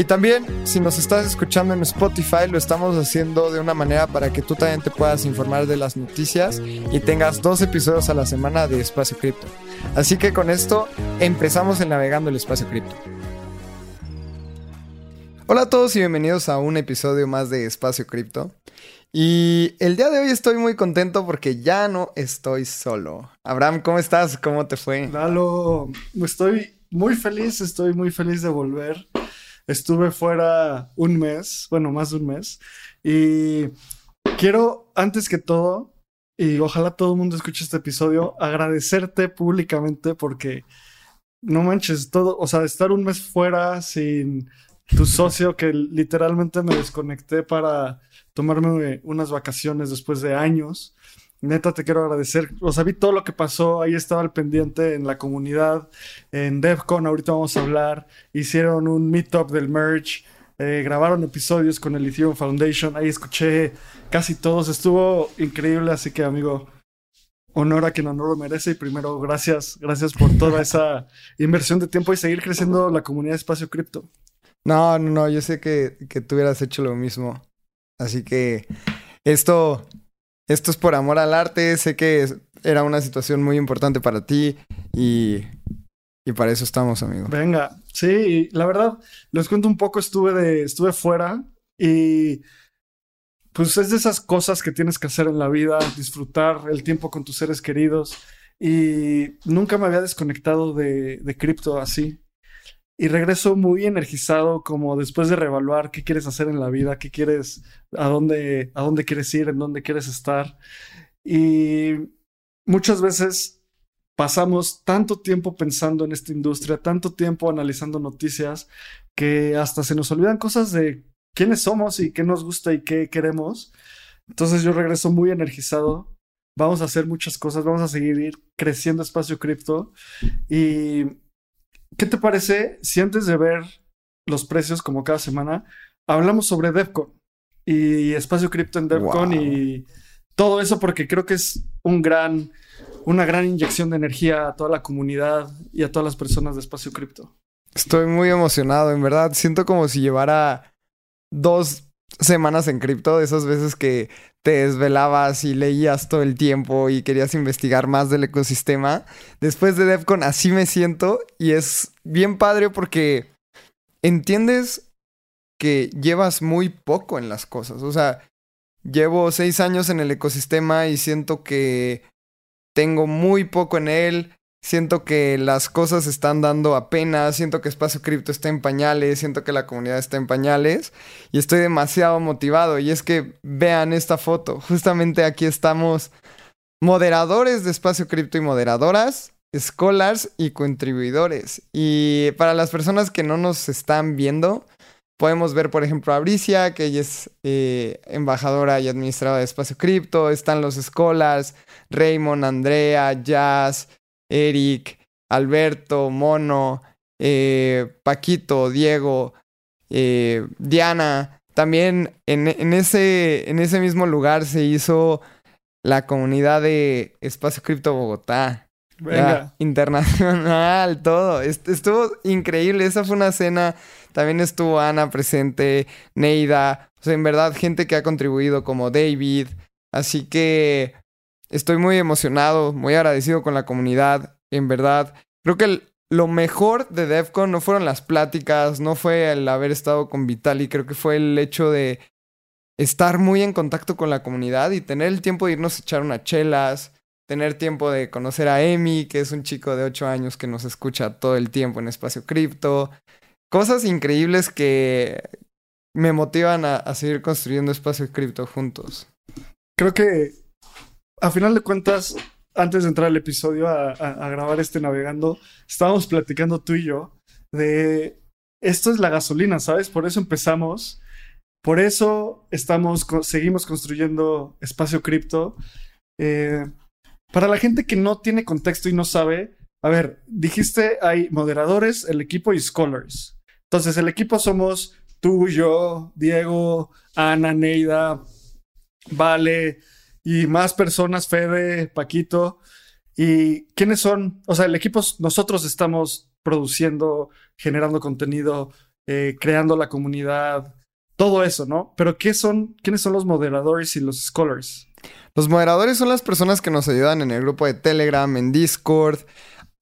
Y también, si nos estás escuchando en Spotify, lo estamos haciendo de una manera para que tú también te puedas informar de las noticias y tengas dos episodios a la semana de Espacio Cripto. Así que con esto empezamos en Navegando el Espacio Cripto. Hola a todos y bienvenidos a un episodio más de Espacio Cripto. Y el día de hoy estoy muy contento porque ya no estoy solo. Abraham, ¿cómo estás? ¿Cómo te fue? Lalo, estoy muy feliz, estoy muy feliz de volver. Estuve fuera un mes, bueno, más de un mes. Y quiero, antes que todo, y ojalá todo el mundo escuche este episodio, agradecerte públicamente porque no manches, todo, o sea, estar un mes fuera sin tu socio que literalmente me desconecté para tomarme unas vacaciones después de años. Neta, te quiero agradecer. O sea, vi todo lo que pasó. Ahí estaba el pendiente en la comunidad. En DevCon, ahorita vamos a hablar. Hicieron un meetup del merge. Eh, grabaron episodios con el Ethereum Foundation. Ahí escuché casi todos. Estuvo increíble. Así que, amigo, honor a quien honor lo merece. Y primero, gracias. Gracias por toda esa inversión de tiempo y seguir creciendo la comunidad de Espacio Cripto. No, no, no. Yo sé que, que tú hubieras hecho lo mismo. Así que esto, esto es por amor al arte. Sé que era una situación muy importante para ti y, y para eso estamos, amigo. Venga, sí, la verdad, les cuento un poco, estuve de, estuve fuera y pues es de esas cosas que tienes que hacer en la vida, disfrutar el tiempo con tus seres queridos. Y nunca me había desconectado de, de cripto así y regreso muy energizado como después de reevaluar qué quieres hacer en la vida, qué quieres, a dónde, a dónde quieres ir, en dónde quieres estar. Y muchas veces pasamos tanto tiempo pensando en esta industria, tanto tiempo analizando noticias, que hasta se nos olvidan cosas de quiénes somos y qué nos gusta y qué queremos. Entonces yo regreso muy energizado. Vamos a hacer muchas cosas, vamos a seguir creciendo espacio cripto y ¿Qué te parece si antes de ver los precios como cada semana, hablamos sobre DevCon y espacio cripto en DevCon y todo eso porque creo que es un gran, una gran inyección de energía a toda la comunidad y a todas las personas de espacio cripto. Estoy muy emocionado, en verdad. Siento como si llevara dos semanas en cripto, de esas veces que te desvelabas y leías todo el tiempo y querías investigar más del ecosistema. Después de DevCon así me siento y es bien padre porque entiendes que llevas muy poco en las cosas. O sea, llevo seis años en el ecosistema y siento que tengo muy poco en él. Siento que las cosas están dando apenas, siento que Espacio Cripto está en pañales, siento que la comunidad está en pañales y estoy demasiado motivado. Y es que vean esta foto, justamente aquí estamos moderadores de Espacio Cripto y moderadoras, scholars y contribuidores. Y para las personas que no nos están viendo, podemos ver, por ejemplo, a Bricia, que ella es eh, embajadora y administradora de Espacio Cripto, están los scholars, Raymond, Andrea, Jazz. Eric, Alberto, Mono, eh, Paquito, Diego, eh, Diana. También en, ese, en ese mismo lugar se hizo la comunidad de Espacio Cripto Bogotá. Venga. internacional, todo. Estuvo increíble. Esa fue una cena. También estuvo Ana presente, Neida. O sea, en verdad, gente que ha contribuido como David. Así que Estoy muy emocionado, muy agradecido con la comunidad, en verdad. Creo que lo mejor de DEFCON no fueron las pláticas, no fue el haber estado con Vitali, creo que fue el hecho de estar muy en contacto con la comunidad y tener el tiempo de irnos a echar unas chelas, tener tiempo de conocer a Emi, que es un chico de 8 años que nos escucha todo el tiempo en Espacio Cripto. Cosas increíbles que me motivan a, a seguir construyendo Espacio Cripto juntos. Creo que a final de cuentas, antes de entrar al episodio a, grabar este navegando, estábamos platicando tú y yo de esto es la gasolina, ¿sabes? Por eso empezamos. Por eso estamos, seguimos construyendo espacio cripto. Eh, para la gente que no tiene contexto y no sabe, a ver, dijiste hay moderadores, el equipo y scholars. Entonces, el equipo somos tú, yo, Diego, Ana, Neida, Vale y más personas, Fede, Paquito. ¿Y quiénes son? O sea, el equipo, nosotros estamos produciendo, generando contenido, eh, creando la comunidad, todo eso, ¿no? Pero ¿qué son, quiénes son los moderadores y los scholars? Los moderadores son las personas que nos ayudan en el grupo de Telegram, en Discord,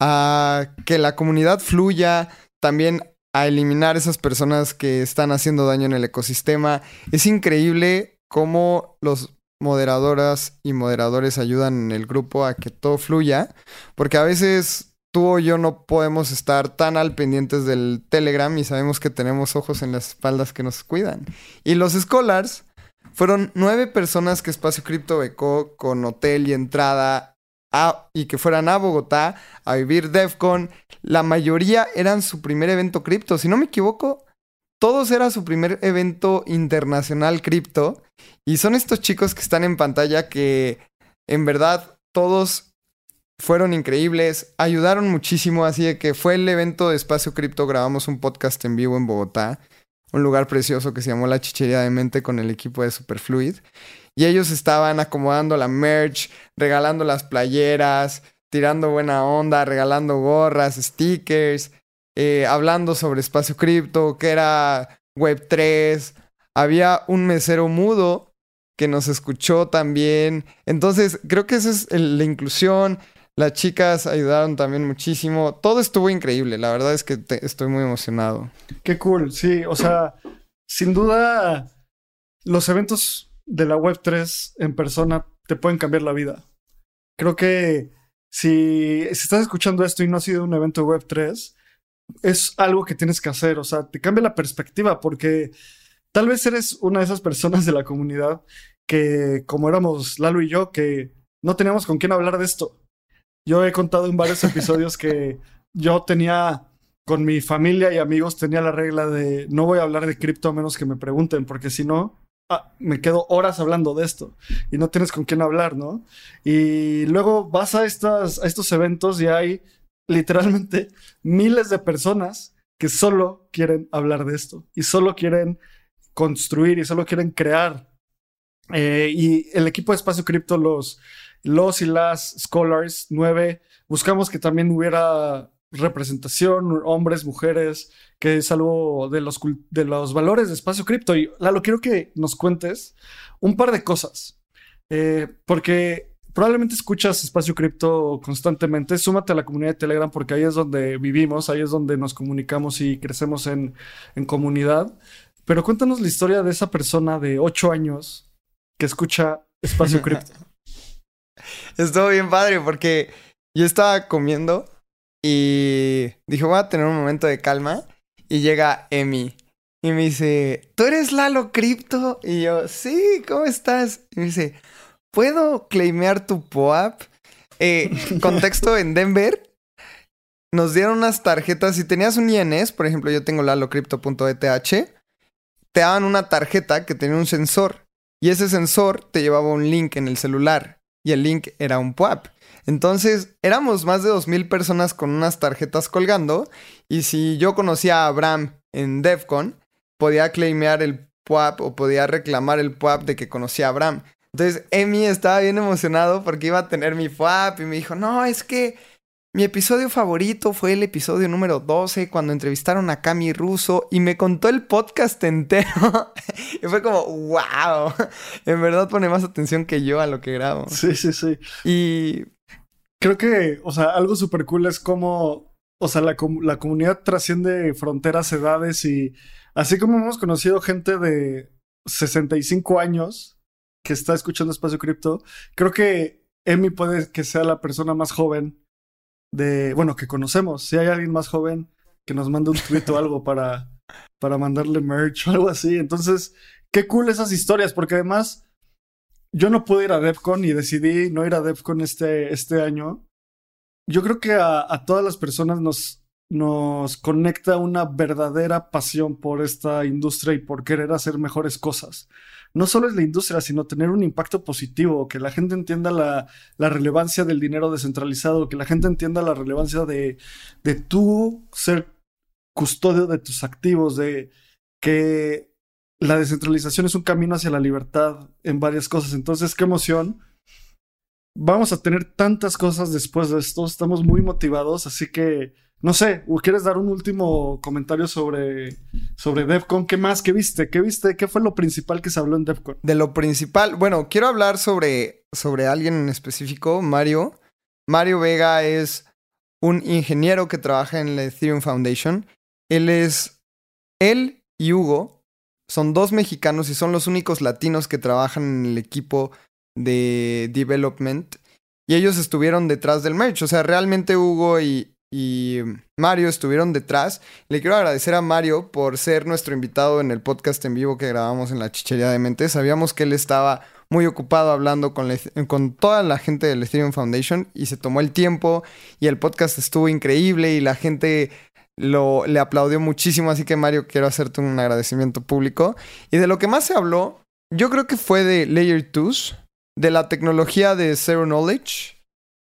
a que la comunidad fluya, también a eliminar esas personas que están haciendo daño en el ecosistema. Es increíble cómo los moderadoras y moderadores ayudan en el grupo a que todo fluya, porque a veces tú o yo no podemos estar tan al pendientes del Telegram y sabemos que tenemos ojos en las espaldas que nos cuidan. Y los scholars fueron nueve personas que Espacio Cripto becó con hotel y entrada y que fueran a Bogotá a vivir DEFCON. La mayoría eran su primer evento cripto. Si no me equivoco, todos era su primer evento internacional cripto. Y son estos chicos que están en pantalla que en verdad todos fueron increíbles, ayudaron muchísimo, así de que fue el evento de Espacio Cripto, grabamos un podcast en vivo en Bogotá un lugar precioso que se llamó La Chichería de Mente con el equipo de Superfluid. Y ellos estaban acomodando la merch, regalando las playeras, tirando buena onda, regalando gorras, stickers, eh, hablando sobre espacio cripto, que era Web3. Había un mesero mudo que nos escuchó también. Entonces, creo que esa es la inclusión. Las chicas ayudaron también muchísimo. Todo estuvo increíble. La verdad es que estoy muy emocionado. Qué cool. Sí, o sea, sin duda, los eventos de la Web3 en persona te pueden cambiar la vida. Creo que si, estás escuchando esto y no ha sido un evento Web3, es algo que tienes que hacer. O sea, te cambia la perspectiva porque tal vez eres una de esas personas de la comunidad que, como éramos Lalo y yo, que no teníamos con quién hablar de esto. Yo he contado en varios episodios que yo tenía con mi familia y amigos tenía la regla de no voy a hablar de cripto a menos que me pregunten, porque si no, ah, me quedo horas hablando de esto y no tienes con quién hablar, ¿no? Y luego vas a, estas, a estos eventos y hay literalmente miles de personas que solo quieren hablar de esto y solo quieren construir y solo quieren crear. Eh, y el equipo de Espacio Cripto los los y las scholars, nueve, buscamos que también hubiera representación, hombres, mujeres, que es algo de los, de los valores de espacio cripto. Y Lalo, quiero que nos cuentes un par de cosas, eh, porque probablemente escuchas espacio cripto constantemente, súmate a la comunidad de Telegram porque ahí es donde vivimos, ahí es donde nos comunicamos y crecemos en, en comunidad. Pero cuéntanos la historia de esa persona de ocho años que escucha espacio cripto. Estuvo bien padre porque yo estaba comiendo y dije, voy a tener un momento de calma. Y llega Emi y me dice, ¿tú eres Lalo Crypto? Y yo, sí, ¿cómo estás? Y me dice, ¿puedo claimear tu POAP? Eh, contexto en Denver. Nos dieron unas tarjetas. Si tenías un INS, por ejemplo, yo tengo lalocrypto.eth, te daban una tarjeta que tenía un sensor. Y ese sensor te llevaba un link en el celular y el link era un PUAP. Entonces, éramos más de 2.000 personas con unas tarjetas colgando y si yo conocía a Abraham en DEFCON, podía claimear el PUAP o podía reclamar el PUAP de que conocía a Abraham. Entonces, Emi estaba bien emocionado porque iba a tener mi PUAP y me dijo, no, es que mi episodio favorito fue el episodio número 12 cuando entrevistaron a Cami Russo y me contó el podcast entero. y fue como, wow, en verdad pone más atención que yo a lo que grabo. Sí, sí, sí. Y creo que, o sea, algo súper cool es como, o sea, la, la comunidad trasciende fronteras, edades y así como hemos conocido gente de 65 años que está escuchando Espacio Cripto, creo que Emi puede que sea la persona más joven de, bueno, que conocemos. Si hay alguien más joven que nos mande un tweet o algo para, para mandarle merch o algo así. Entonces, qué cool esas historias, porque además yo no pude ir a DEFCON y decidí no ir a DEFCON este, este año. Yo creo que a, a todas las personas nos, nos conecta una verdadera pasión por esta industria y por querer hacer mejores cosas. No solo es la industria, sino tener un impacto positivo, que la gente entienda la, relevancia del dinero descentralizado, que la gente entienda la relevancia de, de tú ser custodio de tus activos, de que la descentralización es un camino hacia la libertad en varias cosas. Entonces, qué emoción vamos a tener tantas cosas después de esto. Estamos muy motivados, así que no sé, ¿quieres dar un último comentario sobre, sobre DevCon? ¿Qué más? ¿Qué viste? ¿Qué viste? ¿Qué fue lo principal que se habló en DevCon? De lo principal, bueno, quiero hablar sobre, sobre alguien en específico, Mario. Mario Vega es un ingeniero que trabaja en la Ethereum Foundation. Él es, él y Hugo son dos mexicanos y son los únicos latinos que trabajan en el equipo de development y ellos estuvieron detrás del merch. O sea, realmente Hugo y, y Mario estuvieron detrás. Le quiero agradecer a Mario por ser nuestro invitado en el podcast en vivo que grabamos en la Chichería de Mente. Sabíamos que él estaba muy ocupado hablando con, con toda la gente del Ethereum Foundation y se tomó el tiempo y el podcast estuvo increíble y la gente lo, le aplaudió muchísimo. Así que Mario, quiero hacerte un agradecimiento público. Y de lo que más se habló, yo creo que fue de Layer 2 de la tecnología de Zero Knowledge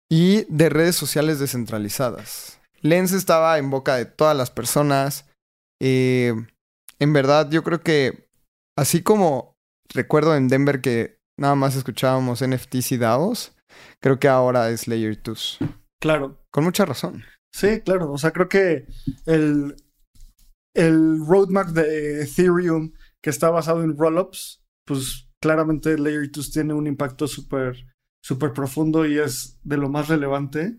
y de redes sociales descentralizadas. Lens estaba en boca de todas las personas. Eh, en verdad, yo creo que así como recuerdo en Denver que nada más escuchábamos NFTs y DAOs, creo que ahora es Layer 2. Claro. Con mucha razón. Sí, claro. O sea, creo que el, el roadmap de Ethereum que está basado en rollups, pues claramente Layer 2 tiene un impacto súper súper profundo y es de lo más relevante.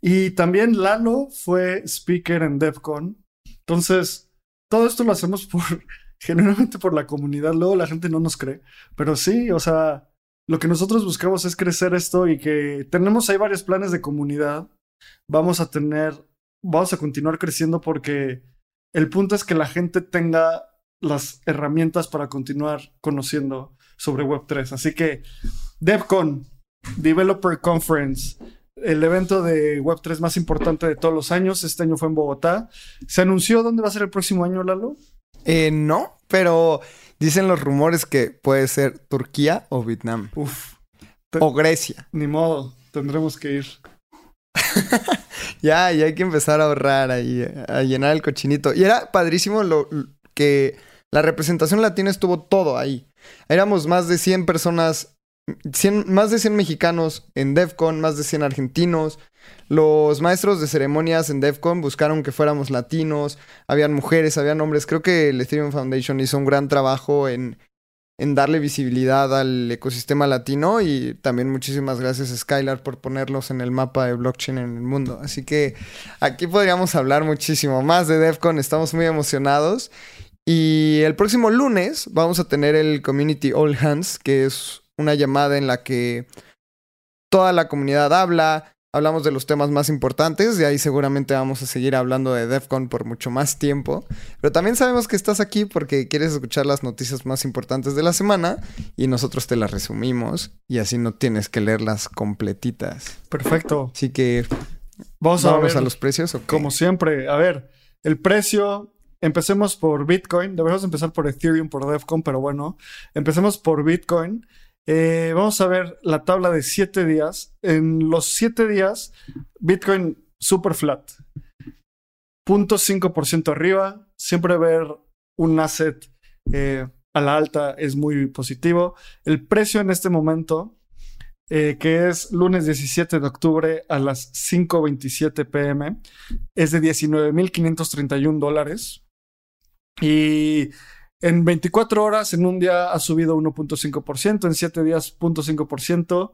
Y también Lalo fue speaker en DevCon. Entonces, todo esto lo hacemos por, generalmente por la comunidad. Luego la gente no nos cree. Pero sí, o sea, lo que nosotros buscamos es crecer esto y que tenemos ahí varios planes de comunidad. Vamos a tener, vamos a continuar creciendo porque el punto es que la gente tenga las herramientas para continuar conociendo sobre Web3. Así que DevCon, Developer Conference, el evento de Web3 más importante de todos los años. Este año fue en Bogotá. ¿Se anunció dónde va a ser el próximo año, Lalo? Eh, no, pero dicen los rumores que puede ser Turquía o Vietnam. Uf. O Grecia. Ni modo, tendremos que ir. ya, ya hay que empezar a ahorrar ahí, a llenar el cochinito. Y era padrísimo lo que la representación latina estuvo todo ahí. Éramos más de 100 personas, 100, más de 100 mexicanos en DEFCON, más de 100 argentinos. Los maestros de ceremonias en DEFCON buscaron que fuéramos latinos, habían mujeres, habían hombres. Creo que el Ethereum Foundation hizo un gran trabajo en, en darle visibilidad al ecosistema latino y también muchísimas gracias Skylar por ponerlos en el mapa de blockchain en el mundo. Así que aquí podríamos hablar muchísimo más de DEFCON, estamos muy emocionados y el próximo lunes vamos a tener el Community All Hands, que es una llamada en la que toda la comunidad habla, hablamos de los temas más importantes, y ahí seguramente vamos a seguir hablando de DEFCON por mucho más tiempo. Pero también sabemos que estás aquí porque quieres escuchar las noticias más importantes de la semana y nosotros te las resumimos y así no tienes que leerlas completitas. Perfecto. Así que vamos a, ver, a los precios. Como siempre, a ver, el precio Empecemos por Bitcoin. Deberíamos empezar por Ethereum, por DEFCON, pero bueno, empecemos por Bitcoin. Eh, vamos a ver la tabla de 7 días. En los 7 días, Bitcoin super flat. 0.5% arriba. Siempre ver un asset eh, a la alta es muy positivo. El precio en este momento, eh, que es lunes 17 de octubre a las 5.27 pm, es de 19.531 dólares. Y en 24 horas, en un día ha subido 1.5%, en 7 días 0.5%,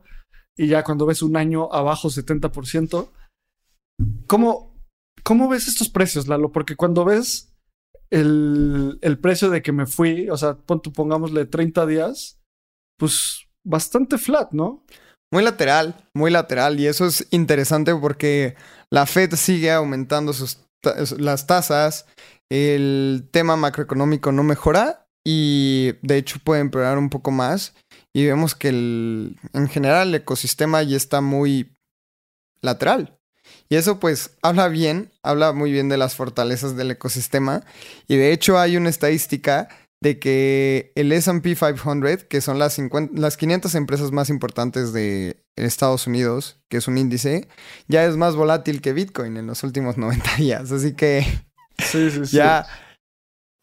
y ya cuando ves un año abajo 70%. ¿Cómo, cómo ves estos precios, Lalo? Porque cuando ves el, el precio de que me fui, o sea, pongámosle 30 días, pues bastante flat, ¿no? Muy lateral, muy lateral. Y eso es interesante porque la Fed sigue aumentando sus las tasas el tema macroeconómico no mejora y de hecho puede empeorar un poco más. Y vemos que el, en general el ecosistema ya está muy lateral. Y eso pues habla bien, habla muy bien de las fortalezas del ecosistema. Y de hecho hay una estadística de que el SP 500, que son las, 50, las 500 empresas más importantes de Estados Unidos, que es un índice, ya es más volátil que Bitcoin en los últimos 90 días. Así que ya,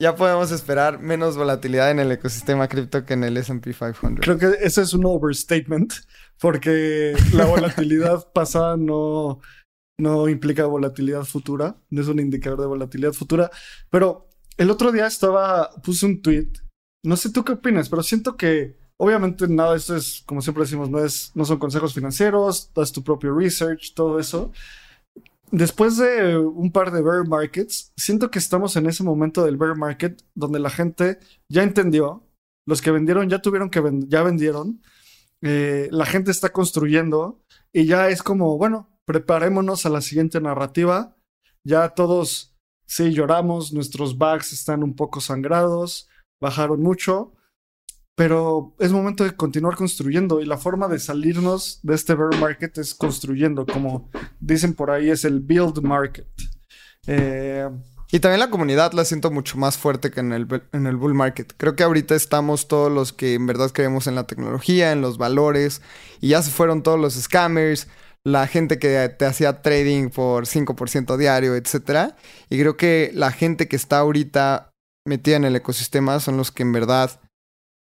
ya podemos esperar menos volatilidad en el ecosistema cripto que en el SP 500. Creo que ese es un overstatement, porque la volatilidad pasada no, no implica volatilidad futura, no es un indicador de volatilidad futura, pero el otro día estaba, puse un tweet. No sé tú qué opinas, pero siento que obviamente nada esto es, como siempre decimos, no, es, no son consejos financieros, das tu propio research, todo eso. Después de un par de bear markets, siento que estamos en ese momento del bear market donde la gente ya entendió, los que vendieron ya tuvieron que ya vendieron, eh, la gente está construyendo y ya es como, bueno, preparémonos a la siguiente narrativa. Ya todos Sí, lloramos, nuestros bags están un poco sangrados, bajaron mucho, pero es momento de continuar construyendo y la forma de salirnos de este bear market es construyendo, como dicen por ahí, es el build market. Eh, y también la comunidad la siento mucho más fuerte que en el, en el bull market. Creo que ahorita estamos todos los que en verdad creemos en la tecnología, en los valores, y ya se fueron todos los scammers, la gente que te hacía trading por 5% diario, etc. Y creo que la gente que está ahorita metida en el ecosistema son los que en verdad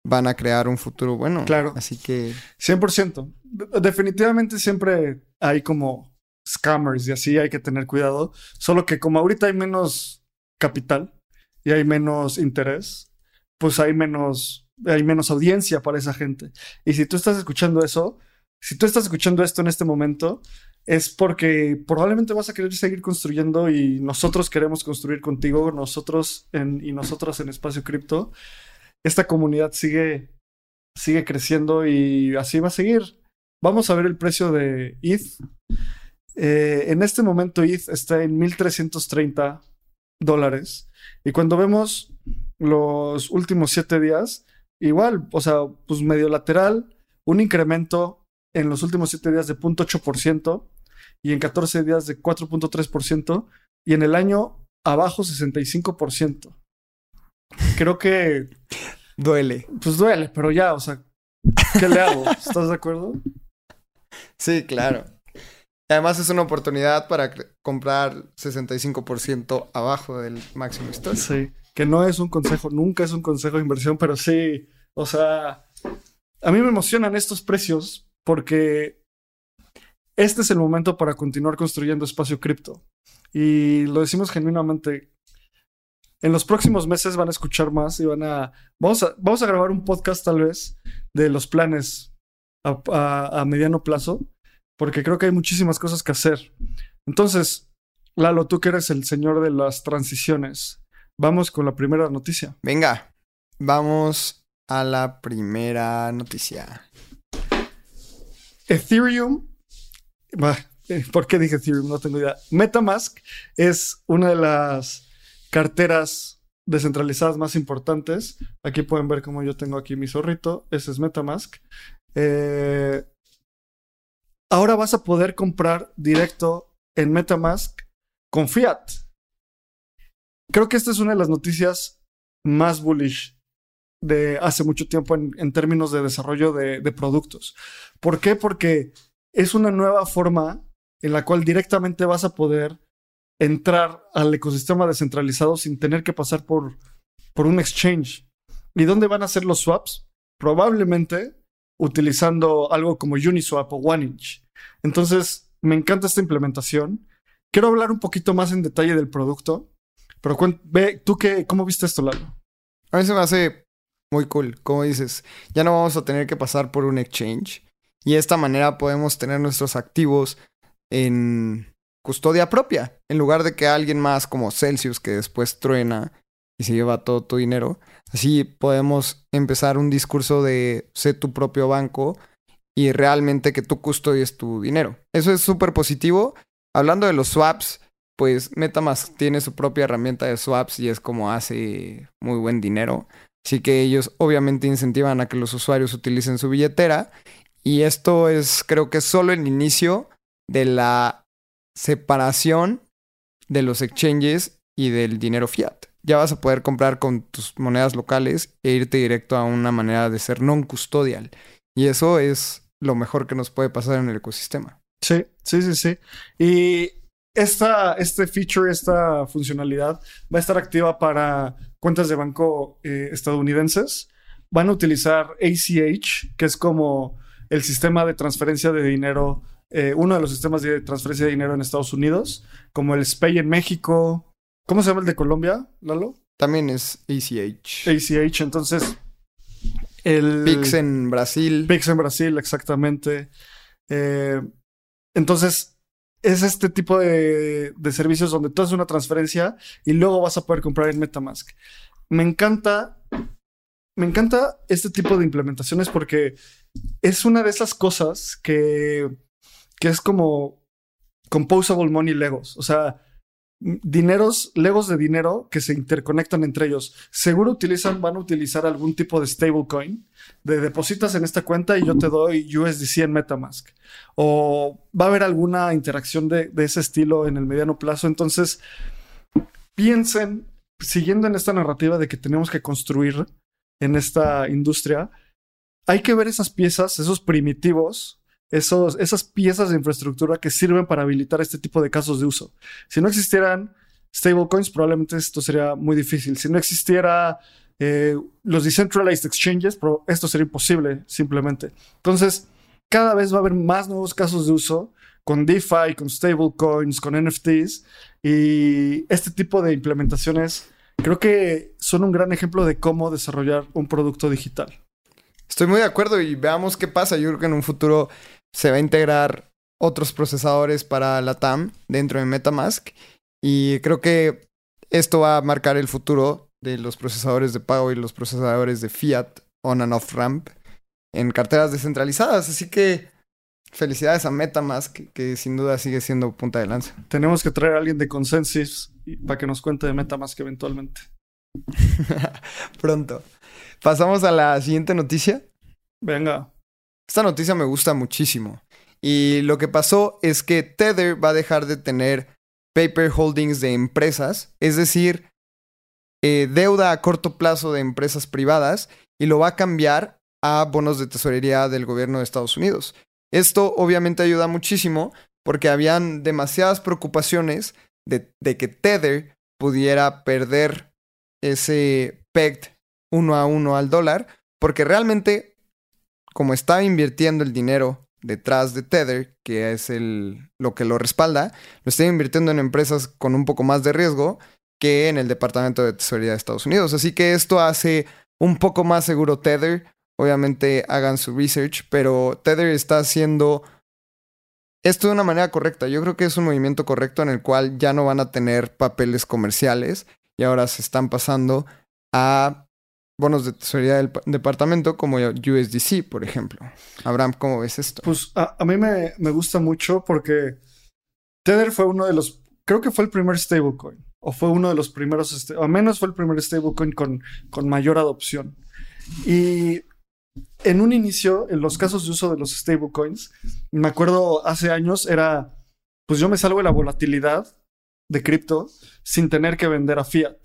van a crear un futuro bueno. Claro. Así que... 100%. Definitivamente siempre hay como scammers y así hay que tener cuidado. Solo que como ahorita hay menos capital y hay menos interés, pues hay menos, hay menos audiencia para esa gente. Y si tú estás escuchando eso, si tú estás escuchando esto en este momento, es porque probablemente vas a querer seguir construyendo y nosotros queremos construir contigo, nosotros en, y nosotros en Espacio Cripto. Esta comunidad sigue, sigue creciendo y así va a seguir. Vamos a ver el precio de ETH. Eh, en este momento ETH está en 1330 dólares. Y cuando vemos los últimos siete días, igual, o sea, pues medio lateral, un incremento en los últimos 7 días de 0.8% y en 14 días de 4.3% y en el año abajo 65%. Creo que... Duele. Pues duele, pero ya, o sea, ¿qué le hago? ¿Estás de acuerdo? Sí, claro. Además es una oportunidad para comprar 65% abajo del máximo histórico. Sí, que no es un consejo, nunca es un consejo de inversión, pero sí, o sea, a mí me emocionan estos precios porque este es el momento para continuar construyendo espacio cripto. Y lo decimos genuinamente. En los próximos meses van a escuchar más y van a vamos a, vamos a grabar un podcast tal vez de los planes a, a mediano plazo, porque creo que hay muchísimas cosas que hacer. Entonces, Lalo, tú que eres el señor de las transiciones, vamos con la primera noticia. Venga, vamos a la primera noticia. Ethereum, eh, ¿por qué dije Ethereum? No tengo idea. MetaMask es una de las carteras descentralizadas más importantes. Aquí pueden ver cómo yo tengo aquí mi zorrito. Ese es MetaMask. Eh, ahora vas a poder comprar directo en MetaMask con fiat. Creo que esta es una de las noticias más bullish de hace mucho tiempo en, términos de desarrollo de, productos. ¿Por qué? Porque es una nueva forma en la cual directamente vas a poder entrar al ecosistema descentralizado sin tener que pasar por, por un exchange. ¿Y dónde van a ser los swaps? Probablemente utilizando algo como Uniswap o OneInch. Entonces, me encanta esta implementación. Quiero hablar un poquito más en detalle del producto, pero ve, ¿tú qué, cómo viste esto, Lalo? A mí se me hace muy cool, como dices, ya no vamos a tener que pasar por un exchange y de esta manera podemos tener nuestros activos en custodia propia, en lugar de que alguien más como Celsius que después truena y se lleva todo tu dinero. Así podemos empezar un discurso de sé tu propio banco y realmente que tú custodies tu dinero. Eso es súper positivo. Hablando de los swaps, pues MetaMask tiene su propia herramienta de swaps y es como hace muy buen dinero. Así que ellos obviamente incentivan a que los usuarios utilicen su billetera. Y esto es, creo que solo el inicio de la separación de los exchanges y del dinero fiat. Ya vas a poder comprar con tus monedas locales e irte directo a una manera de ser non custodial. Y eso es lo mejor que nos puede pasar en el ecosistema. Sí, sí, sí, sí. Y esta, este feature, esta funcionalidad va a estar activa para cuentas de banco eh, estadounidenses. Van a utilizar ACH, que es como el sistema de transferencia de dinero, eh, uno de los sistemas de transferencia de dinero en Estados Unidos, como el SPAY en México. ¿Cómo se llama el de Colombia, Lalo? También es ACH. ACH, entonces. El... Pix en Brasil. Pix en Brasil, exactamente. Eh, entonces, es este tipo de, de, servicios donde tú haces una transferencia y luego vas a poder comprar en Metamask. Me encanta. Me encanta este tipo de implementaciones porque es una de esas cosas que, que es como composable money legos. O sea, dineros, legos de dinero que se interconectan entre ellos. Seguro utilizan, van a utilizar algún tipo de stablecoin, de depositas en esta cuenta y yo te doy USDC en Metamask. O va a haber alguna interacción de, de ese estilo en el mediano plazo. Entonces, piensen, siguiendo en esta narrativa de que tenemos que construir en esta industria, hay que ver esas piezas, esos primitivos, esos, esas piezas de infraestructura que sirven para habilitar este tipo de casos de uso. Si no existieran stablecoins, probablemente esto sería muy difícil. Si no existiera eh, los decentralized exchanges, esto sería imposible simplemente. Entonces, cada vez va a haber más nuevos casos de uso con DeFi, con stablecoins, con NFTs y este tipo de implementaciones creo que son un gran ejemplo de cómo desarrollar un producto digital. Estoy muy de acuerdo y veamos qué pasa. Yo creo que en un futuro se va a integrar otros procesadores para la TAM dentro de Metamask y creo que esto va a marcar el futuro de los procesadores de pago y los procesadores de fiat on and off ramp en carteras descentralizadas. Así que felicidades a Metamask, que sin duda sigue siendo punta de lanza. Tenemos que traer a alguien de Consensus para que nos cuente de Metamask eventualmente. Pronto. Pasamos a la siguiente noticia. Venga. Esta noticia me gusta muchísimo. Y lo que pasó es que Tether va a dejar de tener paper holdings de empresas, es decir, eh, deuda a corto plazo de empresas privadas, y lo va a cambiar a bonos de tesorería del gobierno de Estados Unidos. Esto obviamente ayuda muchísimo porque habían demasiadas preocupaciones de, que Tether pudiera perder ese PEGT uno a uno al dólar, porque realmente, como está invirtiendo el dinero detrás de Tether, que es el, lo que lo respalda, lo está invirtiendo en empresas con un poco más de riesgo que en el Departamento de Tesorería de Estados Unidos. Así que esto hace un poco más seguro Tether. Obviamente hagan su research, pero Tether está haciendo esto de una manera correcta. Yo creo que es un movimiento correcto en el cual ya no van a tener papeles comerciales y ahora se están pasando a bonos de tesorería del departamento como USDC, por ejemplo. Abraham, ¿cómo ves esto? Pues a, mí me, me, gusta mucho porque Tether fue uno de los, creo que fue el primer stablecoin, o fue uno de los primeros, este, o al menos fue el primer stablecoin con, con mayor adopción. Y en un inicio, en los casos de uso de los stablecoins, me acuerdo hace años era, pues yo me salgo de la volatilidad de cripto sin tener que vender a fiat.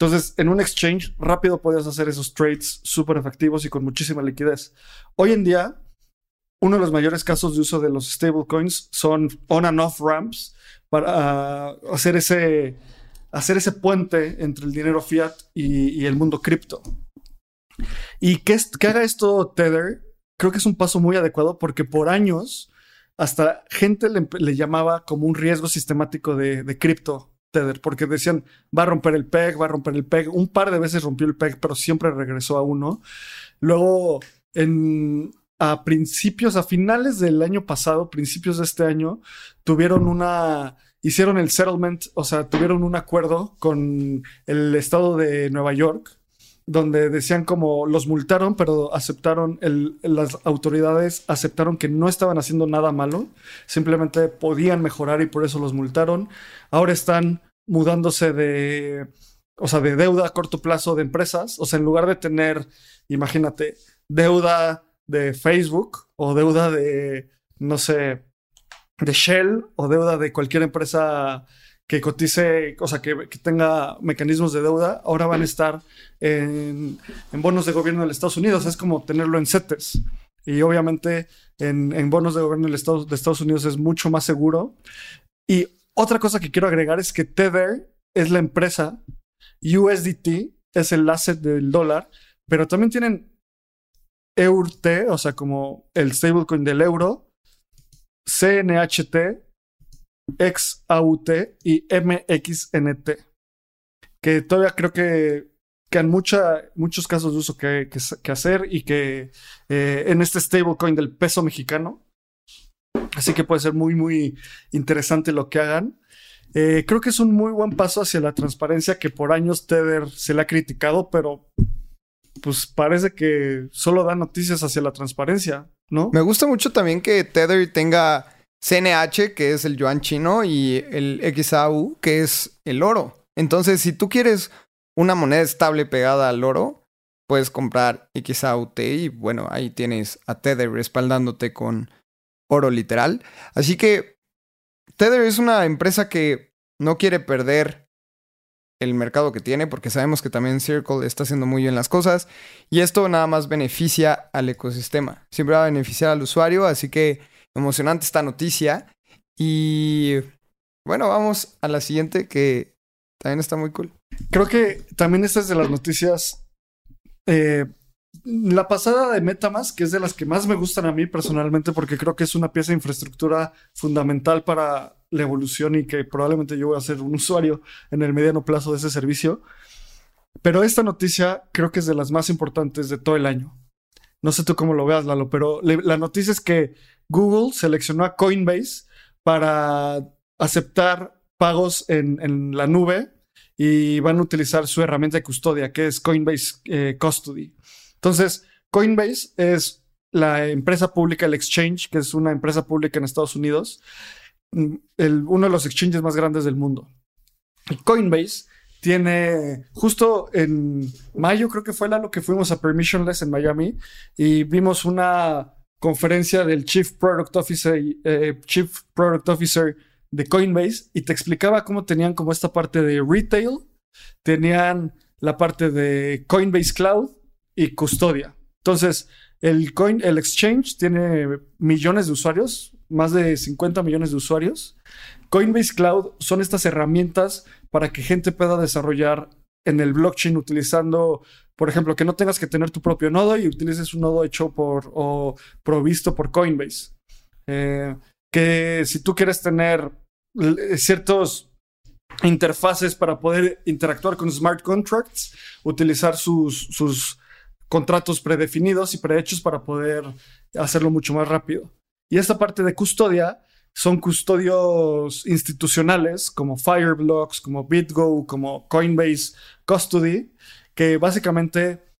Entonces, en un exchange rápido podías hacer esos trades súper efectivos y con muchísima liquidez. Hoy en día, uno de los mayores casos de uso de los stablecoins son on and off ramps para hacer, ese, hacer ese puente entre el dinero fiat y, el mundo cripto. Y que, haga esto Tether, creo que es un paso muy adecuado porque por años hasta gente le, llamaba como un riesgo sistemático de cripto Tether, porque decían, va a romper el PEG, va a romper el PEG. Un par de veces rompió el PEG, pero siempre regresó a uno. Luego, en, a principios, a finales del año pasado, principios de este año, tuvieron una, hicieron el settlement, o sea, tuvieron un acuerdo con el estado de Nueva York, donde decían como los multaron, pero aceptaron, el, las autoridades aceptaron que no estaban haciendo nada malo, simplemente podían mejorar y por eso los multaron. Ahora están mudándose de, o sea, de deuda a corto plazo de empresas, o sea, en lugar de tener, imagínate, deuda de Facebook o deuda de, no sé, de Shell o deuda de cualquier empresa que cotice, o sea, que, tenga mecanismos de deuda, ahora van a estar en, bonos de gobierno de Estados Unidos. Es como tenerlo en CETES. Y obviamente en, bonos de gobierno de Estados, de Estados Unidos es mucho más seguro. Y otra cosa que quiero agregar es que Tether es la empresa, USDT es el asset del dólar, pero también tienen EURT, o sea, como el stablecoin del euro, CNHT, XAUT y MXNT, que todavía creo que, que han mucha, muchos casos de uso que, que, hacer y que eh, en este stablecoin del peso mexicano. Así que puede ser muy, muy interesante lo que hagan. Eh, creo que es un muy buen paso hacia la transparencia que por años Tether se le ha criticado, pero pues parece que solo da noticias hacia la transparencia, ¿no? Me gusta mucho también que Tether tenga CNH, que es el yuan chino, y el XAU, que es el oro. Entonces, si tú quieres una moneda estable pegada al oro, puedes comprar XAUT y bueno, ahí tienes a Tether respaldándote con oro literal. Así que Tether es una empresa que no quiere perder el mercado que tiene, porque sabemos que también Circle está haciendo muy bien las cosas y esto nada más beneficia al ecosistema. Siempre va a beneficiar al usuario, así que emocionante esta noticia. Y bueno, vamos a la siguiente que también está muy cool. Creo que también esta es de las noticias. Eh, la pasada de Metamask, que es de las que más me gustan a mí personalmente, porque creo que es una pieza de infraestructura fundamental para la evolución y que probablemente yo voy a ser un usuario en el mediano plazo de ese servicio. Pero esta noticia creo que es de las más importantes de todo el año. No sé tú cómo lo veas, Lalo, pero la noticia es que Google seleccionó a Coinbase para aceptar pagos en, la nube y van a utilizar su herramienta de custodia, que es Coinbase eh, Custody. Entonces, Coinbase es la empresa pública, el exchange, que es una empresa pública en Estados Unidos, mm, uno de los exchanges más grandes del mundo. Coinbase tiene, justo en mayo creo que fue la lo que fuimos a Permissionless en Miami y vimos una conferencia del Chief Product Officer, eh, Chief Product Officer de Coinbase y te explicaba cómo tenían como esta parte de retail, tenían la parte de Coinbase Cloud y custodia. Entonces, el, coin, el exchange tiene millones de usuarios, más de 50 millones de usuarios. Coinbase Cloud son estas herramientas para que gente pueda desarrollar en el blockchain utilizando por ejemplo, que no tengas que tener tu propio nodo y utilices un nodo hecho por o provisto por Coinbase. Eh, que si tú quieres tener ciertos interfaces para poder interactuar con smart contracts, utilizar sus, sus contratos predefinidos y prehechos para poder hacerlo mucho más rápido. Y esta parte de custodia son custodios institucionales como Fireblocks, como BitGo, como Coinbase Custody, que básicamente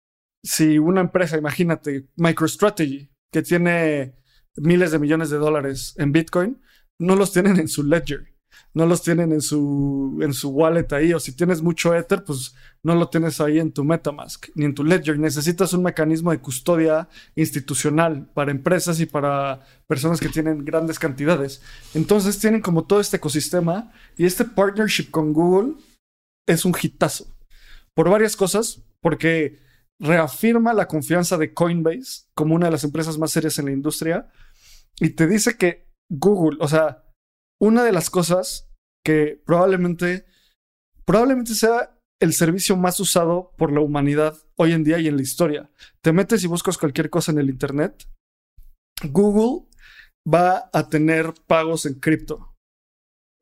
si una empresa, imagínate, MicroStrategy, que tiene miles de millones de dólares en Bitcoin, no los tienen en su ledger, no los tienen en su, en su wallet ahí, o si tienes mucho Ether, pues no lo tienes ahí en tu Metamask, ni en tu ledger. Necesitas un mecanismo de custodia institucional para empresas y para personas que tienen grandes cantidades. Entonces tienen como todo este ecosistema y este partnership con Google es un hitazo por varias cosas, porque reafirma la confianza de Coinbase como una de las empresas más serias en la industria y te dice que Google, o sea, una de las cosas que probablemente, probablemente sea el servicio más usado por la humanidad hoy en día y en la historia. Te metes y buscas cualquier cosa en el Internet. Google va a tener pagos en cripto.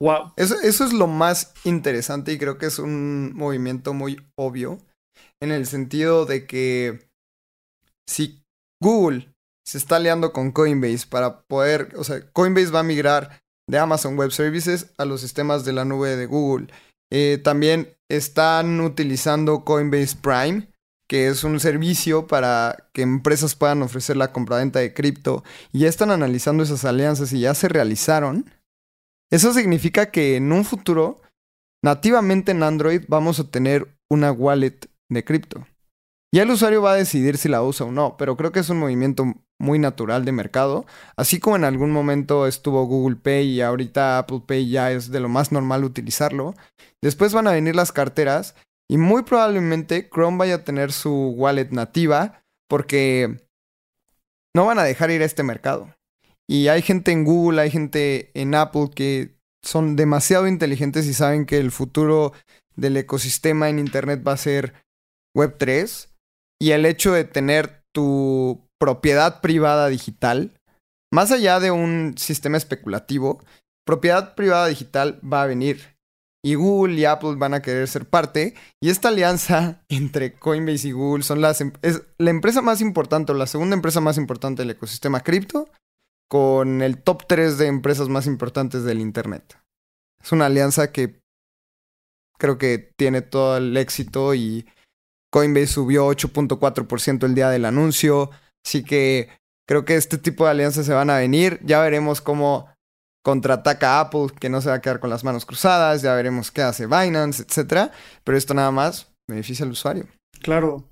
Wow. Eso, eso es lo más interesante y creo que es un movimiento muy obvio en el sentido de que si Google se está aliando con Coinbase para poder, o sea, Coinbase va a migrar de Amazon Web Services a los sistemas de la nube de Google. Eh, también están utilizando Coinbase Prime, que es un servicio para que empresas puedan ofrecer la compraventa de cripto. Y ya están analizando esas alianzas y ya se realizaron. Eso significa que en un futuro, nativamente en Android, vamos a tener una wallet de cripto. Ya el usuario va a decidir si la usa o no, pero creo que es un movimiento muy natural de mercado. Así como en algún momento estuvo Google Pay y ahorita Apple Pay ya es de lo más normal utilizarlo. Después van a venir las carteras y muy probablemente Chrome vaya a tener su wallet nativa porque no van a dejar ir a este mercado. Y hay gente en Google, hay gente en Apple que son demasiado inteligentes y saben que el futuro del ecosistema en Internet va a ser Web3. Y el hecho de tener tu propiedad privada digital, más allá de un sistema especulativo, propiedad privada digital va a venir. Y Google y Apple van a querer ser parte. Y esta alianza entre Coinbase y Google son las em, es la empresa más importante o la segunda empresa más importante del ecosistema cripto con el top 3 de empresas más importantes del Internet. Es una alianza que creo que tiene todo el éxito y Coinbase subió 8.4% el día del anuncio. Así que creo que este tipo de alianzas se van a venir. Ya veremos cómo contraataca Apple, que no se va a quedar con las manos cruzadas. Ya veremos qué hace Binance, etc. Pero esto nada más beneficia al usuario. Claro.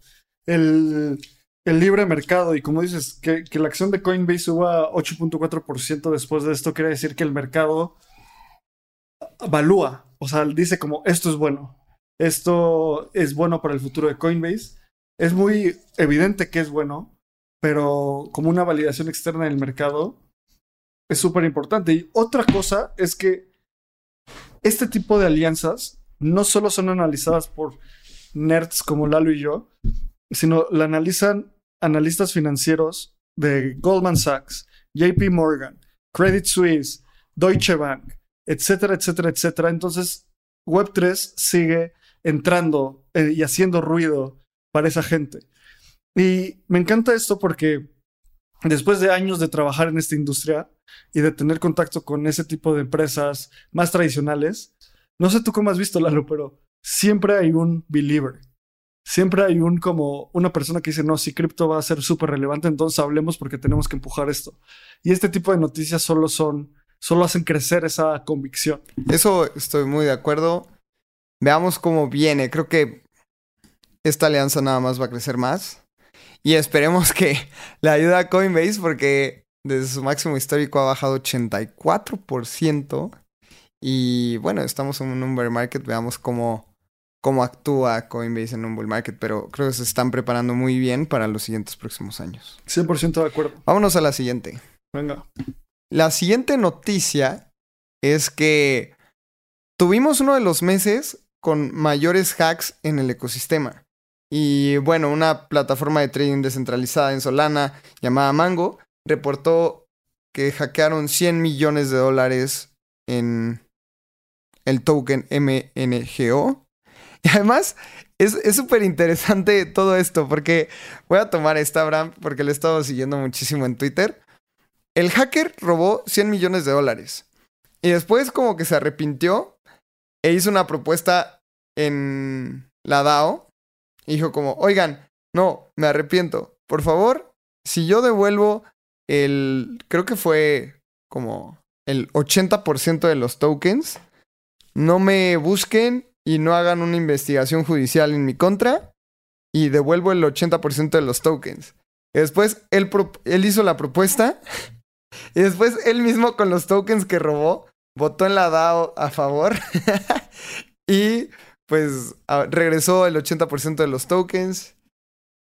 El, el libre mercado y como dices, que, que la acción de Coinbase suba 8.4% después de esto quiere decir que el mercado evalúa, o sea, dice como esto es bueno, esto es bueno para el futuro de Coinbase. Es muy evidente que es bueno, pero como una validación externa del mercado es súper importante. Y otra cosa es que este tipo de alianzas no solo son analizadas por nerds como Lalo y yo, sino la analizan analistas financieros de Goldman Sachs, JP Morgan, Credit Suisse, Deutsche Bank, etcétera, etcétera, etcétera. Entonces, Web3 sigue entrando eh, y haciendo ruido para esa gente. Y me encanta esto porque después de años de trabajar en esta industria y de tener contacto con ese tipo de empresas más tradicionales, no sé tú cómo has visto, Lalo, pero siempre hay un believer. Siempre hay un como una persona que dice, no, si cripto va a ser súper relevante, entonces hablemos porque tenemos que empujar esto. Y este tipo de noticias solo son, solo hacen crecer esa convicción. Eso estoy muy de acuerdo. Veamos cómo viene. Creo que esta alianza nada más va a crecer más. Y esperemos que le ayude a Coinbase porque desde su máximo histórico ha bajado 84%. Y bueno, estamos en un bear market. Veamos cómo, cómo actúa Coinbase en un bull market. Pero creo que se están preparando muy bien para los siguientes próximos años. 100% de acuerdo. Vámonos a la siguiente. Venga. La siguiente noticia es que tuvimos uno de los meses con mayores hacks en el ecosistema. Y bueno, una plataforma de trading descentralizada en Solana llamada Mango reportó que hackearon 100 millones de dólares en el token MNGO. Y además es súper interesante todo esto porque voy a tomar esta, Abraham, porque le he estado siguiendo muchísimo en Twitter. El hacker robó 100 millones de dólares. Y después como que se arrepintió e hizo una propuesta en la DAO. Y dijo como, oigan, no, me arrepiento. Por favor, si yo devuelvo el, creo que fue como el 80% de los tokens, no me busquen y no hagan una investigación judicial en mi contra y devuelvo el 80% de los tokens. Y después él, él hizo la propuesta y después él mismo con los tokens que robó votó en la DAO a favor y pues regresó el 80% de los tokens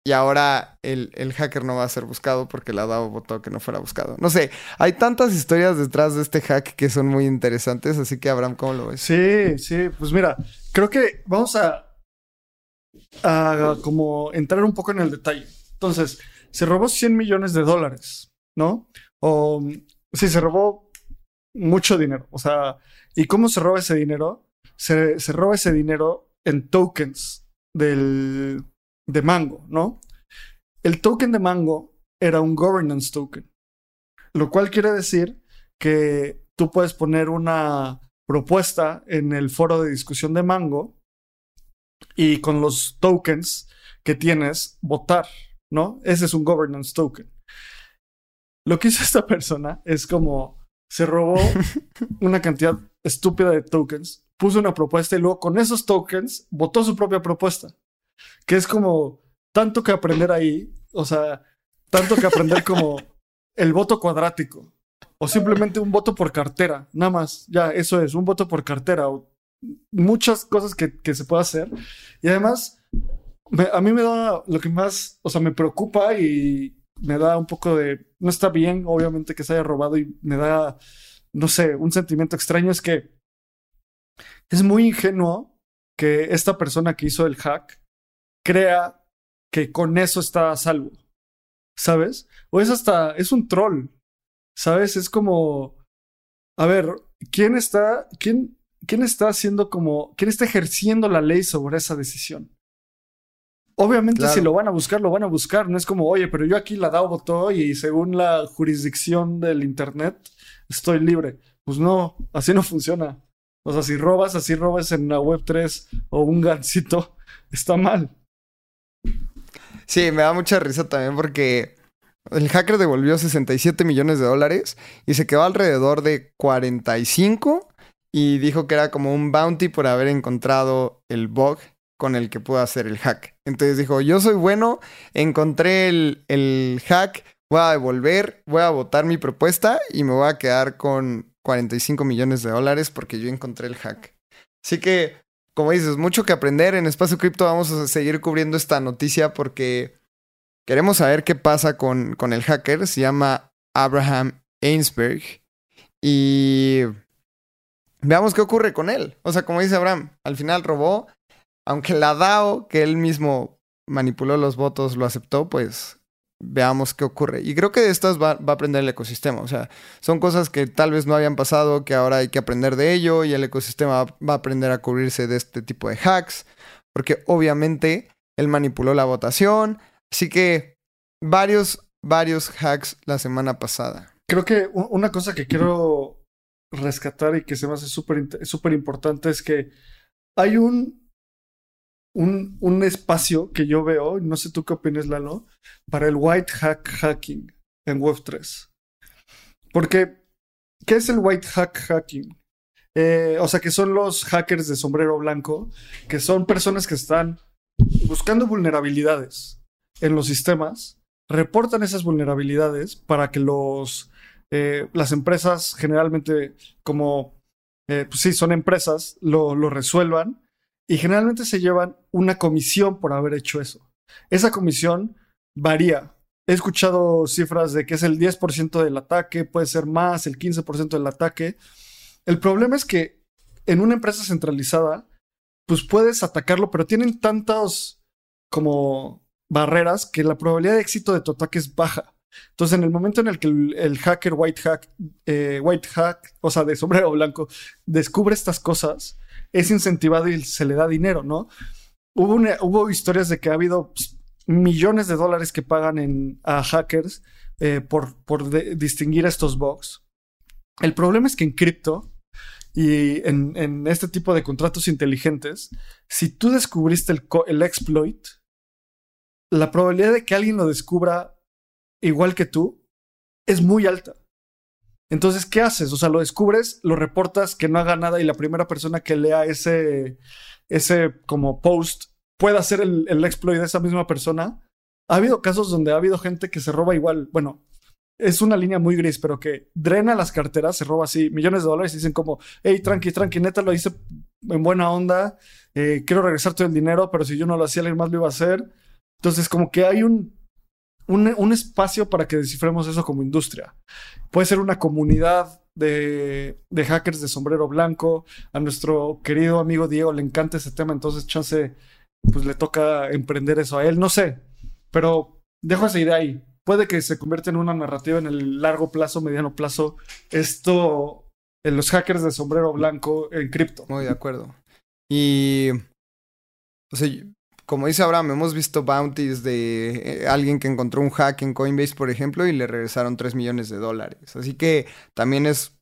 y ahora el, el, hacker no va a ser buscado porque la DAO votó que no fuera buscado. No sé, hay tantas historias detrás de este hack que son muy interesantes, así que Abraham, ¿cómo lo ves? Sí, sí, pues mira, creo que vamos a, a como entrar un poco en el detalle. Entonces, se robó 100 millones de dólares, ¿no? O sí, se robó mucho dinero. O sea, ¿y cómo se roba ese dinero? Se, se roba ese dinero en tokens del, de Mango, ¿no? El token de Mango era un governance token, lo cual quiere decir que tú puedes poner una propuesta en el foro de discusión de Mango y con los tokens que tienes votar, ¿no? Ese es un governance token. Lo que hizo esta persona es como se robó una cantidad estúpida de tokens, puso una propuesta y luego con esos tokens votó su propia propuesta. Que es como, tanto que aprender ahí, o sea, tanto que aprender como el voto cuadrático o simplemente un voto por cartera, nada más, ya, eso es, un voto por cartera o muchas cosas que, que se puede hacer. Y además, a mí me da lo que más, o sea, me preocupa y me da un poco de, no está bien, obviamente, que se haya robado y me da, no sé, un sentimiento extraño es que es muy ingenuo que esta persona que hizo el hack crea que con eso está a salvo, ¿sabes? O es hasta, es un troll, ¿sabes? Es como, a ver, ¿quién está, quién, quién está haciendo como, quién está ejerciendo la ley sobre esa decisión? Obviamente, si lo van a buscar, lo van a buscar. No es como, oye, pero yo aquí la DAO votó y según la jurisdicción del Internet estoy libre. Pues no, así no funciona. O sea, si robas, así robas en la web 3 o un gancito, está mal. Sí, me da mucha risa también porque el hacker devolvió 67 millones de dólares y se quedó alrededor de 45 y dijo que era como un bounty por haber encontrado el bug con el que puedo hacer el hack. Entonces dijo, yo soy bueno, encontré el, el hack, voy a devolver, voy a votar mi propuesta y me voy a quedar con 45 millones de dólares porque yo encontré el hack. Así que, como dices, mucho que aprender. En Espacio Cripto vamos a seguir cubriendo esta noticia porque queremos saber qué pasa con, con el hacker. Se llama Abraham Ainsberg. Y veamos qué ocurre con él. O sea, como dice Abraham, al final robó aunque la DAO, que él mismo manipuló los votos, lo aceptó, pues veamos qué ocurre. Y creo que de estas va, a aprender el ecosistema. O sea, son cosas que tal vez no habían pasado, que ahora hay que aprender de ello y el ecosistema va a aprender a cubrirse de este tipo de hacks, porque obviamente él manipuló la votación. Así que varios, varios hacks la semana pasada. Creo que una cosa que quiero rescatar y que se me hace súper importante es que hay un un, un espacio que yo veo, no sé tú qué opinas, Lalo, para el white hack hacking en Web3. Porque, ¿qué es el white hack hacking? Eh, o sea, que son los hackers de sombrero blanco, que son personas que están buscando vulnerabilidades en los sistemas, reportan esas vulnerabilidades para que los, eh, las empresas, generalmente como, eh, pues sí, son empresas, lo, lo resuelvan y generalmente se llevan una comisión por haber hecho eso. Esa comisión varía. He escuchado cifras de que es el 10% del ataque, puede ser más, el 15% del ataque. El problema es que en una empresa centralizada, pues puedes atacarlo, pero tienen tantas como barreras que la probabilidad de éxito de tu ataque es baja. Entonces, en el momento en el que el, hacker white hack, eh, white hack, o sea, de sombrero blanco, descubre estas cosas, es incentivado y se le da dinero, ¿no? Hubo, historias de que ha habido pues, millones de dólares que pagan a hackers eh, por, distinguir estos bugs. El problema es que en cripto y en, este tipo de contratos inteligentes, si tú descubriste el exploit, la probabilidad de que alguien lo descubra igual que tú es muy alta. Entonces, ¿qué haces? O sea, lo descubres, lo reportas, que no haga nada y la primera persona que lea ese, ese como post pueda hacer el, el exploit de esa misma persona. Ha habido casos donde ha habido gente que se roba igual, bueno, es una línea muy gris, pero que drena las carteras, se roba así millones de dólares y dicen como, hey, tranqui, tranqui, neta lo hice en buena onda, eh, quiero regresar todo el dinero, pero si yo no lo hacía, alguien más lo iba a hacer. Entonces, como que hay un un, espacio para que descifremos eso como industria. Puede ser una comunidad de, de, hackers de sombrero blanco. A nuestro querido amigo Diego le encanta ese tema, entonces chance, pues le toca emprender eso a él. No sé, pero dejo esa idea ahí. Puede que se convierta en una narrativa en el largo plazo, mediano plazo. Esto, en los hackers de sombrero blanco en cripto. Muy de acuerdo. Y, o sea, como dice Abraham, hemos visto bounties de eh, alguien que encontró un hack en Coinbase, por ejemplo, y le regresaron 3 millones de dólares. Así que también es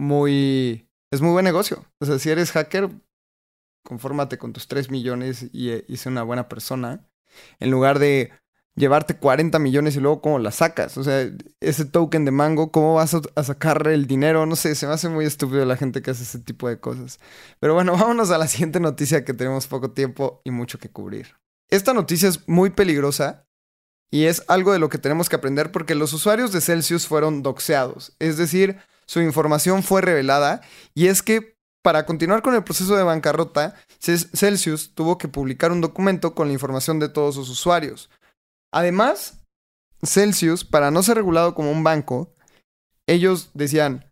muy, es muy buen negocio. O sea, si eres hacker, confórmate con tus 3 millones y, y eh, sé una buena persona. En lugar de llevarte 40 millones y luego cómo la sacas. O sea, ese token de mango, ¿cómo vas a, sacar el dinero? No sé, se me hace muy estúpido la gente que hace ese tipo de cosas. Pero bueno, vámonos a la siguiente noticia que tenemos poco tiempo y mucho que cubrir. esta noticia es muy peligrosa y es algo de lo que tenemos que aprender porque los usuarios de Celsius fueron doxeados, es decir, su información fue revelada y es que para continuar con el proceso de bancarrota, Celsius tuvo que publicar un documento con la información de todos sus usuarios. Además, Celsius, para no ser regulado como un banco, ellos decían,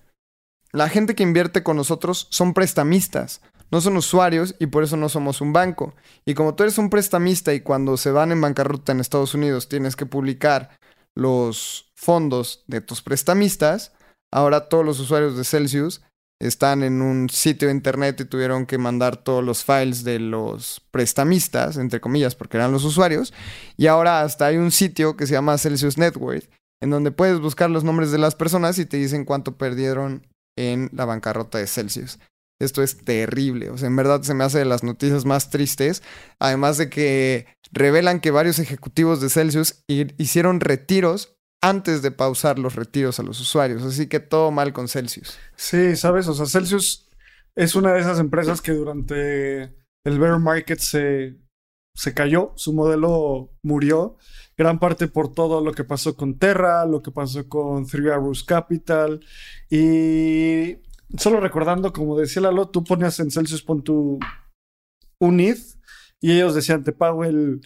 la gente que invierte con nosotros son prestamistas, no son usuarios y por eso no somos un banco. Y como tú eres un prestamista y cuando se van en bancarrota en Estados Unidos tienes que publicar los fondos de tus prestamistas, ahora todos los usuarios de Celsius están en un sitio de internet y tuvieron que mandar todos los files de los prestamistas, entre comillas, porque eran los usuarios. Y ahora hasta hay un sitio que se llama Celsius Network, en donde puedes buscar los nombres de las personas y te dicen cuánto perdieron en la bancarrota de Celsius. Esto es terrible. O sea, en verdad se me hace de las noticias más tristes. Además de que revelan que varios ejecutivos de Celsius hicieron retiros antes de pausar los retiros a los usuarios. Así que todo mal con Celsius. Sí, sabes, o sea, Celsius es una de esas empresas que durante el bear market se, se cayó, su modelo murió, gran parte por todo lo que pasó con Terra, lo que pasó con Three Arrows Capital y solo recordando, como decía Lalo, tú ponías en Celsius pon tu un ETH y ellos decían te pago el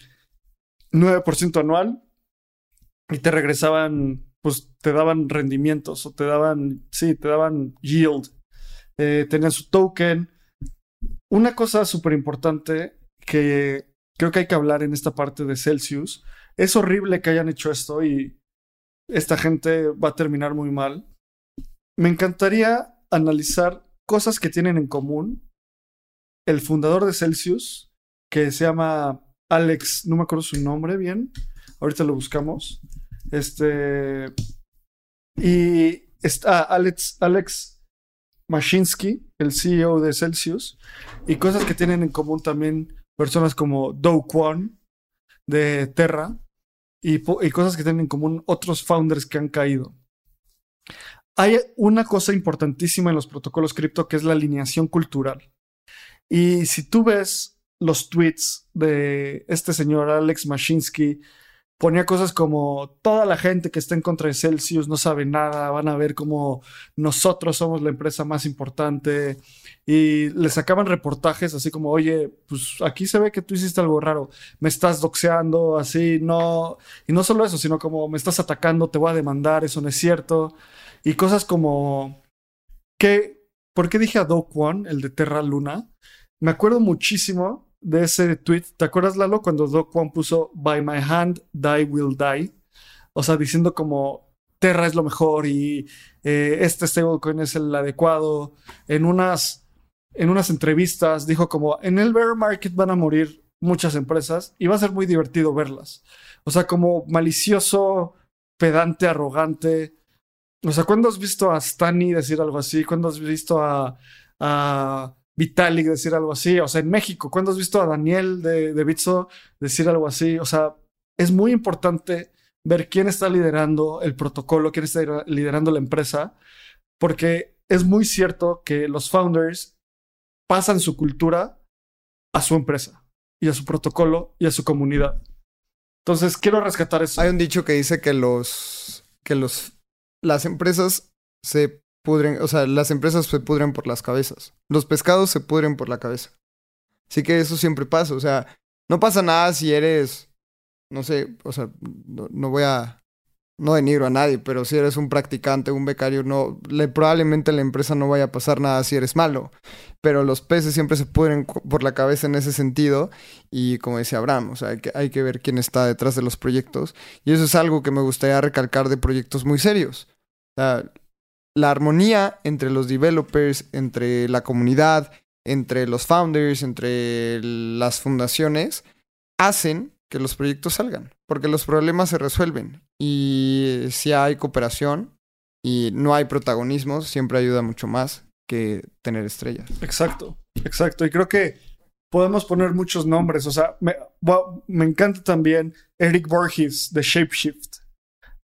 9% anual y te regresaban, pues te daban rendimientos o te daban, sí, te daban yield. Eh, tenían su token. Una cosa súper importante que creo que hay que hablar en esta parte de Celsius. Es horrible que hayan hecho esto y esta gente va a terminar muy mal. Me encantaría analizar cosas que tienen en común el fundador de Celsius, que se llama Alex, no me acuerdo su nombre bien, ahorita lo buscamos. Este. Y está Alex, Alex Mashinsky, el CEO de Celsius, y cosas que tienen en común también personas como Do Kwon de Terra, y, y cosas que tienen en común otros founders que han caído. Hay una cosa importantísima en los protocolos cripto que es la alineación cultural. Y si tú ves los tweets de este señor Alex Mashinsky, ponía cosas como toda la gente que está en contra de Celsius no sabe nada, van a ver como nosotros somos la empresa más importante y le sacaban reportajes así como, oye, pues aquí se ve que tú hiciste algo raro, me estás doxeando, así, no, y no solo eso, sino como me estás atacando, te voy a demandar, eso no es cierto. Y cosas como que, ¿por qué dije a Do Kwon, el de Terra Luna? Me acuerdo muchísimo de ese tweet. ¿Te acuerdas, Lalo, cuando Do Kwon puso By my hand, die will die? O sea, diciendo como Terra es lo mejor y eh, este stablecoin es el adecuado. En unas, en unas entrevistas dijo como en el bear market van a morir muchas empresas y va a ser muy divertido verlas. O sea, como malicioso, pedante, arrogante. O sea, ¿cuándo has visto a Stani decir algo así? ¿Cuándo has visto a Vitalik decir algo así? O sea, en México, ¿cuándo has visto a Daniel de, de Bitso decir algo así? O sea, es muy importante ver quién está liderando el protocolo, quién está liderando la empresa, porque es muy cierto que los founders pasan su cultura a su empresa y a su protocolo y a su comunidad. Entonces, quiero rescatar eso. Hay un dicho que dice que los, que los las empresas se pudren, o sea, las empresas se pudren por las cabezas. Los pescados se pudren por la cabeza. Así que eso siempre pasa, o sea, no pasa nada si eres, no sé, o sea, no, voy a, no denigro a nadie, pero si eres un practicante, un becario, no, le, probablemente la empresa no vaya a pasar nada si eres malo. Pero los peces siempre se pudren por la cabeza en ese sentido. Y como decía Abraham, o sea, hay que, hay que ver quién está detrás de los proyectos. Y eso es algo que me gustaría recalcar de proyectos muy serios la armonía entre los developers, entre la comunidad, entre los founders, entre las fundaciones, hacen que los proyectos salgan, porque los problemas se resuelven. Y si hay cooperación y no hay protagonismo, siempre ayuda mucho más que tener estrellas. Exacto, exacto. Y creo que podemos poner muchos nombres. O sea, me, me encanta también Eric Borges de Shapeshift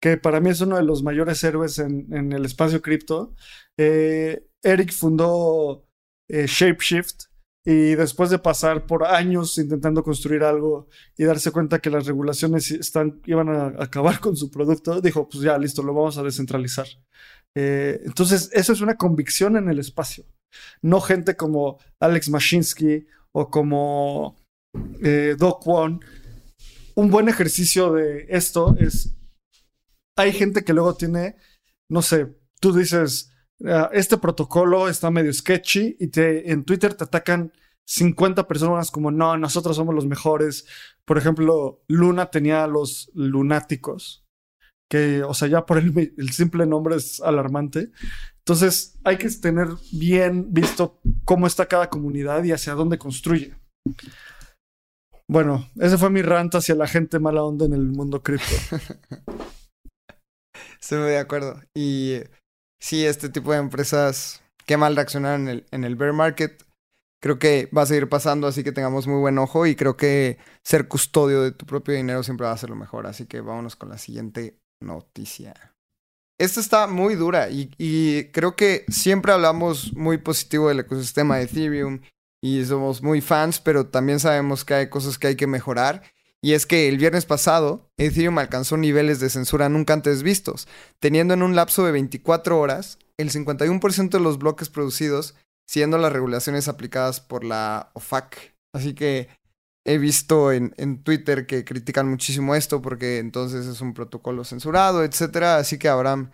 que para mí es uno de los mayores héroes en, el espacio cripto. Eh, Eric fundó eh, Shapeshift y después de pasar por años intentando construir algo y darse cuenta que las regulaciones están, iban a acabar con su producto, dijo, pues ya, listo, lo vamos a descentralizar. Eh, entonces, eso es una convicción en el espacio. No gente como Alex Mashinsky o como Doc Won. Un buen ejercicio de esto es, hay gente que luego tiene, no sé, tú dices, Ah, este protocolo está medio sketchy y te, en Twitter te atacan 50 personas como, no, nosotros somos los mejores. Por ejemplo, Luna tenía los lunáticos, que, o sea, ya por el, el simple nombre es alarmante. Entonces, hay que tener bien visto cómo está cada comunidad y hacia dónde construye. Bueno, ese fue mi rant hacia la gente mala onda en el mundo cripto. Estoy muy de acuerdo. Y sí, este tipo de empresas, qué mal reaccionar en el, en el bear market. Creo que va a seguir pasando, así que tengamos muy buen ojo y creo que ser custodio de tu propio dinero siempre va a ser lo mejor. Así que vámonos con la siguiente noticia. Esta está muy dura y, y creo que siempre hablamos muy positivo del ecosistema de Ethereum y somos muy fans, pero también sabemos que hay cosas que hay que mejorar. Y es que el viernes pasado, Ethereum alcanzó niveles de censura nunca antes vistos, teniendo en un lapso de 24 horas el 51% de los bloques producidos siendo las regulaciones aplicadas por la OFAC. Así que he visto en, Twitter que critican muchísimo esto porque entonces es un protocolo censurado, etc. Así que Abraham,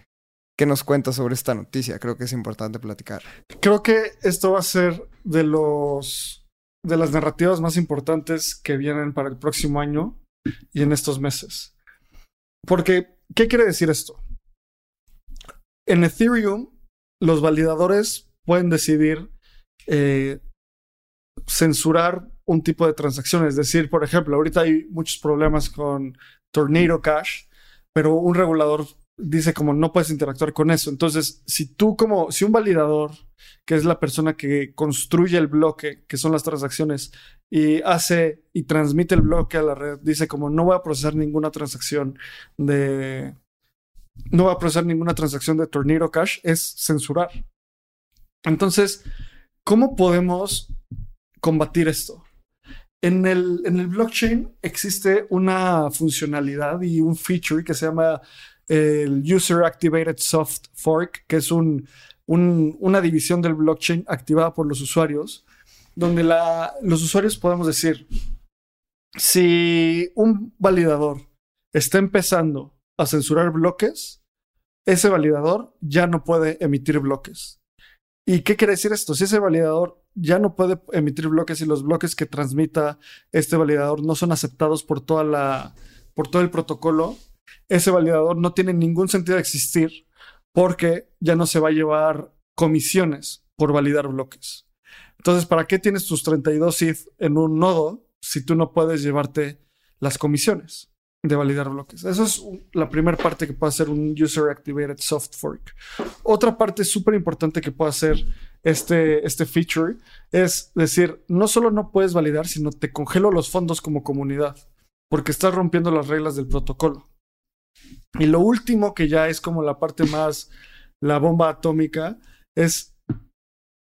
¿qué nos cuenta sobre esta noticia? Creo que es importante platicar. Creo que esto va a ser de los de las narrativas más importantes que vienen para el próximo año y en estos meses. Porque, ¿qué quiere decir esto? En Ethereum, los validadores pueden decidir eh, censurar un tipo de transacción. Es decir, por ejemplo, ahorita hay muchos problemas con Tornado Cash, pero un regulador dice como no puedes interactuar con eso. Entonces, si tú como, si un validador, que es la persona que construye el bloque, que son las transacciones, y hace y transmite el bloque a la red, dice como no voy a procesar ninguna transacción de, no voy a procesar ninguna transacción de Tornado Cash, es censurar. Entonces, ¿cómo podemos combatir esto? En el, en el blockchain existe una funcionalidad y un feature que se llama el User Activated Soft Fork, que es un, una división del blockchain activada por los usuarios, donde los usuarios podemos decir, si un validador está empezando a censurar bloques, ese validador ya no puede emitir bloques. ¿Y qué quiere decir esto? Si ese validador ya no puede emitir bloques y los bloques que transmita este validador no son aceptados por toda la por todo el protocolo, ese validador no tiene ningún sentido de existir porque ya no se va a llevar comisiones por validar bloques. Entonces, ¿para qué tienes tus 32 ETH en un nodo si tú no puedes llevarte las comisiones de validar bloques? Eso es la primera parte que puede hacer un User Activated Soft Fork. Otra parte súper importante que puede hacer este, este feature es decir, no solo no puedes validar, sino te congelo los fondos como comunidad porque estás rompiendo las reglas del protocolo. Y lo último, que ya es como la parte más, la bomba atómica, es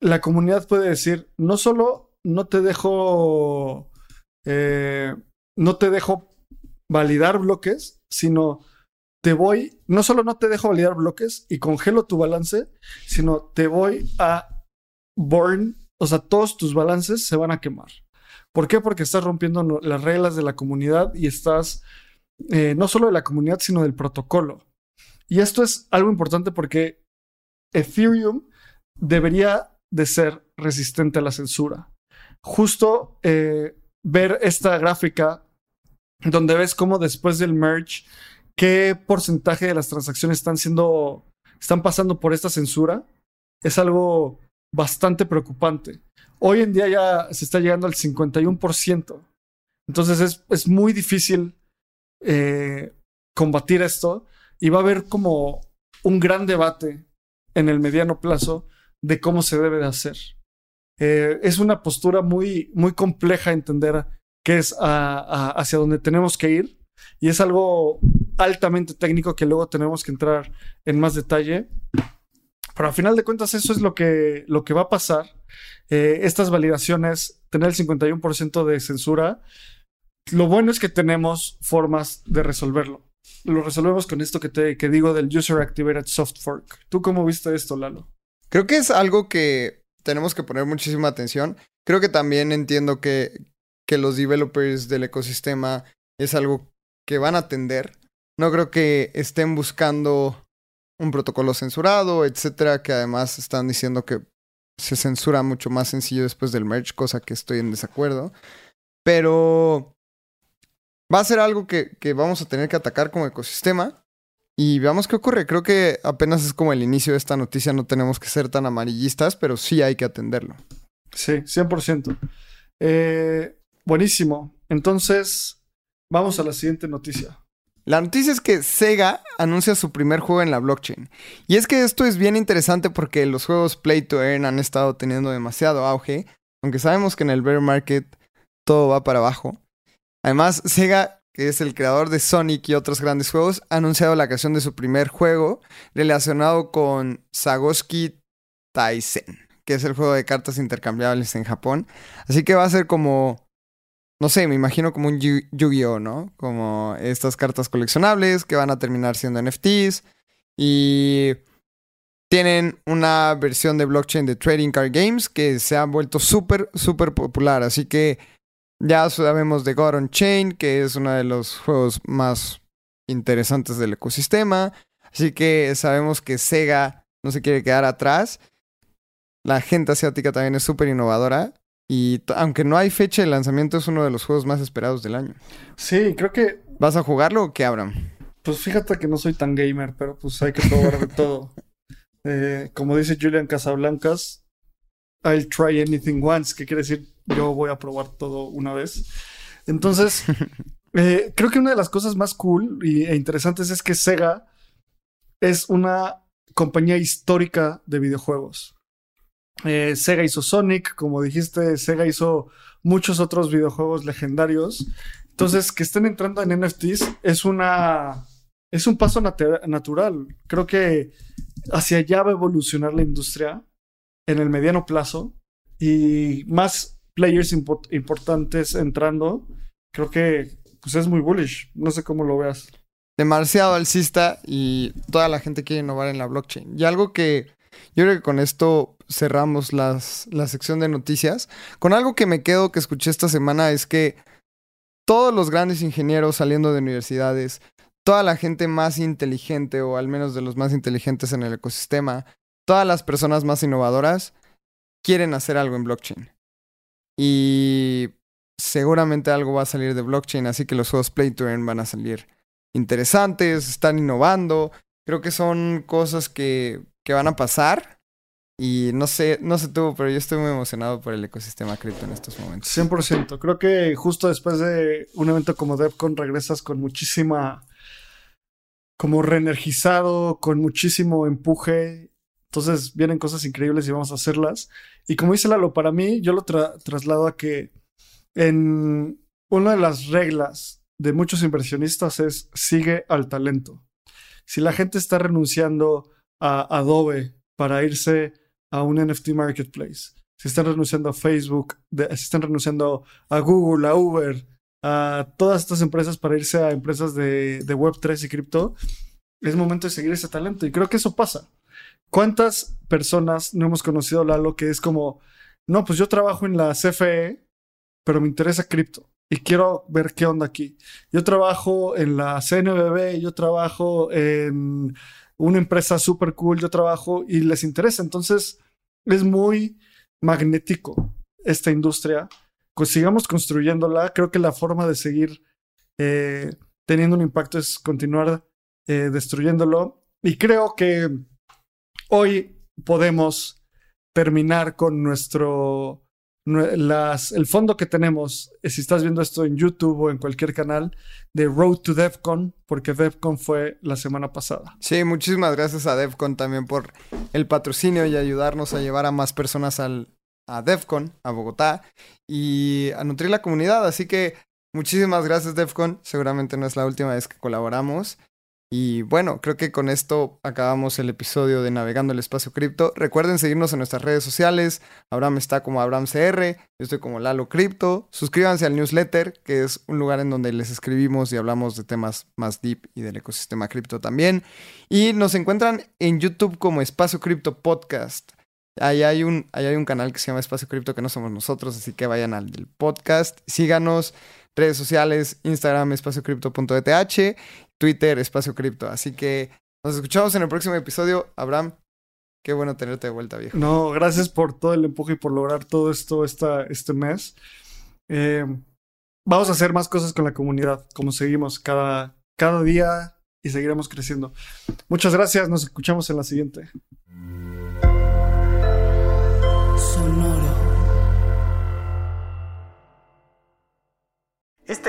la comunidad puede decir, no solo no te dejo, eh, no te dejo validar bloques, sino te voy, no solo no te dejo validar bloques y congelo tu balance, sino te voy a burn, o sea, todos tus balances se van a quemar. ¿Por qué? Porque estás rompiendo las reglas de la comunidad y estás eh, no solo de la comunidad, sino del protocolo. Y esto es algo importante porque Ethereum debería de ser resistente a la censura. Justo eh, ver esta gráfica donde ves cómo después del merge, qué porcentaje de las transacciones están siendo, están pasando por esta censura, es algo bastante preocupante. Hoy en día ya se está llegando al 51%. Entonces es, es muy difícil eh, combatir esto y va a haber como un gran debate en el mediano plazo de cómo se debe de hacer. Eh, es una postura muy, muy compleja entender qué es hacia dónde tenemos que ir y es algo altamente técnico que luego tenemos que entrar en más detalle. Pero a final de cuentas eso es lo que, lo que va a pasar Eh, estas validaciones, tener el 51% de censura, lo bueno es que tenemos formas de resolverlo. Lo resolvemos con esto que te que digo del User Activated Soft Fork. ¿Tú cómo viste esto, Lalo? Creo que es algo que tenemos que poner muchísima atención. Creo que también entiendo que, que los developers del ecosistema es algo que van a atender. No creo que estén buscando un protocolo censurado, etcétera, que además están diciendo que se censura mucho más sencillo después del merge, cosa que estoy en desacuerdo. Pero va a ser algo que, que vamos a tener que atacar como ecosistema. Y veamos qué ocurre. Creo que apenas es como el inicio de esta noticia. No tenemos que ser tan amarillistas, pero sí hay que atenderlo. Sí, 100%. Eh, buenísimo. Entonces, vamos a la siguiente noticia. La noticia es que Sega anuncia su primer juego en la blockchain. Y es que esto es bien interesante porque los juegos Play to Earn han estado teniendo demasiado auge, aunque sabemos que en el bear market todo va para abajo. Además, Sega, que es el creador de Sonic y otros grandes juegos, ha anunciado la creación de su primer juego relacionado con Sagoski Taisen, que es el juego de cartas intercambiables en Japón. Así que va a ser como no sé, me imagino como un Yu- Yu-Gi-Oh, ¿no? Como estas cartas coleccionables que van a terminar siendo NFTs y tienen una versión de blockchain de Trading Card Games que se ha vuelto súper, súper popular. Así que ya sabemos de God on Chain, que es uno de los juegos más interesantes del ecosistema. Así que sabemos que Sega no se quiere quedar atrás. La gente asiática también es súper innovadora. Y aunque no hay fecha de lanzamiento, es uno de los juegos más esperados del año. Sí, creo que, ¿Vas a jugarlo o qué, Abraham? pues fíjate que no soy tan gamer, pero pues hay que probar de todo. Eh, como dice Julian Casablancas, I'll try anything once, que quiere decir yo voy a probar todo una vez. Entonces, eh, creo que una de las cosas más cool e interesantes es que Sega es una compañía histórica de videojuegos. Eh, Sega hizo Sonic, como dijiste, Sega hizo muchos otros videojuegos legendarios. Entonces, que estén entrando en NFTs es una. Es un paso nat- natural. Creo que hacia allá va a evolucionar la industria en el mediano plazo y más players impo- importantes entrando. Creo que pues es muy bullish. No sé cómo lo veas. Demasiado alcista y toda la gente quiere innovar en la blockchain. Y algo que yo creo que con esto cerramos las, la sección de noticias. Con algo que me quedo que escuché esta semana es que todos los grandes ingenieros saliendo de universidades, toda la gente más inteligente o al menos de los más inteligentes en el ecosistema, todas las personas más innovadoras quieren hacer algo en blockchain. Y seguramente algo va a salir de blockchain, así que los juegos Play to Earn van a salir interesantes, están innovando. Creo que son cosas que, que van a pasar. Y no sé, no sé tú, pero yo estoy muy emocionado por el ecosistema cripto en estos momentos. 100%. Creo que justo después de un evento como DevCon regresas con muchísima, como reenergizado, con muchísimo empuje. Entonces vienen cosas increíbles y vamos a hacerlas. Y como dice Lalo, para mí yo lo tra- traslado a que en una de las reglas de muchos inversionistas es sigue al talento. Si la gente está renunciando a Adobe para irse a un NFT marketplace, si están renunciando a Facebook, si están renunciando a Google, a Uber, a todas estas empresas para irse a empresas de, de Web3 y cripto, es momento de seguir ese talento. Y creo que eso pasa. ¿Cuántas personas no hemos conocido, Lalo, que es como, no, pues yo trabajo en la CFE, pero me interesa cripto y quiero ver qué onda aquí. Yo trabajo en la CNBB, yo trabajo en una empresa súper cool, yo trabajo y les interesa. Entonces, es muy magnético esta industria. Pues sigamos construyéndola. Creo que la forma de seguir eh, teniendo un impacto es continuar eh, destruyéndolo. Y creo que hoy podemos terminar con nuestro nue- las, el fondo que tenemos, eh, si estás viendo esto en YouTube o en cualquier canal, de Road to DevCon, porque DevCon fue la semana pasada. Sí, muchísimas gracias a DevCon también por el patrocinio y ayudarnos a llevar a más personas al, a DevCon, a Bogotá, y a nutrir la comunidad. Así que muchísimas gracias DevCon. Seguramente no es la última vez que colaboramos. Y bueno, creo que con esto acabamos el episodio de Navegando el Espacio Cripto. Recuerden seguirnos en nuestras redes sociales. Abraham está como AbrahamCR, yo estoy como Lalo Cripto. Suscríbanse al newsletter, que es un lugar en donde les escribimos y hablamos de temas más deep y del ecosistema cripto también. Y nos encuentran en YouTube como Espacio Cripto Podcast. Ahí hay, un, ahí hay un canal que se llama Espacio Cripto que no somos nosotros, así que vayan al del podcast, síganos, redes sociales, Instagram, espaciocripto.eth Twitter, Espacio Cripto. Así que nos escuchamos en el próximo episodio. Abraham, qué bueno tenerte de vuelta, viejo. No, gracias por todo el empuje y por lograr todo esto esta, este mes. Eh, vamos a hacer más cosas con la comunidad, como seguimos cada, cada día y seguiremos creciendo. Muchas gracias, nos escuchamos en la siguiente. Este